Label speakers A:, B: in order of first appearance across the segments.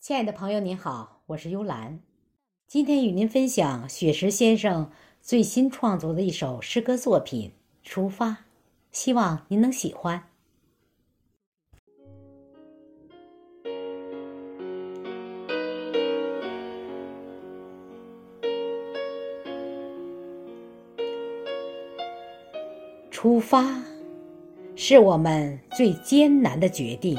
A: 亲爱的朋友，您好，我是幽兰。今天与您分享雪石先生最新创作的一首诗歌作品《出发》，希望您能喜欢。出发，是我们最艰难的决定。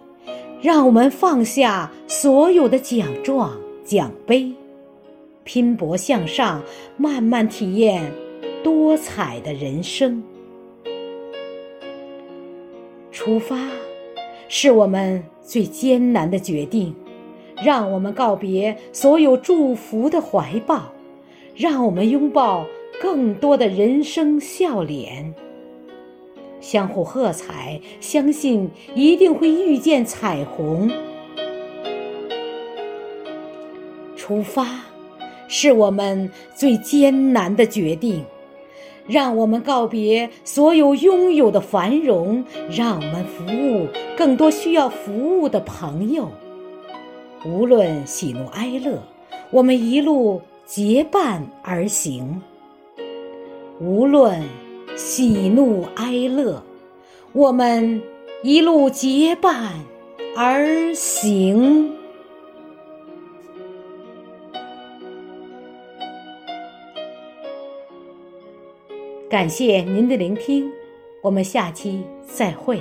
A: 让我们放下所有的奖状、奖杯，拼搏向上，慢慢体验多彩的人生。出发，是我们最艰难的决定。让我们告别所有祝福的怀抱，让我们拥抱更多的人生笑脸。相互喝彩，相信一定会遇见彩虹。出发，是我们最艰难的决定。让我们告别所有拥有的繁荣，让我们服务更多需要服务的朋友。无论喜怒哀乐，我们一路结伴而行。无论。喜怒哀乐，我们一路结伴而行。感谢您的聆听，我们下期再会。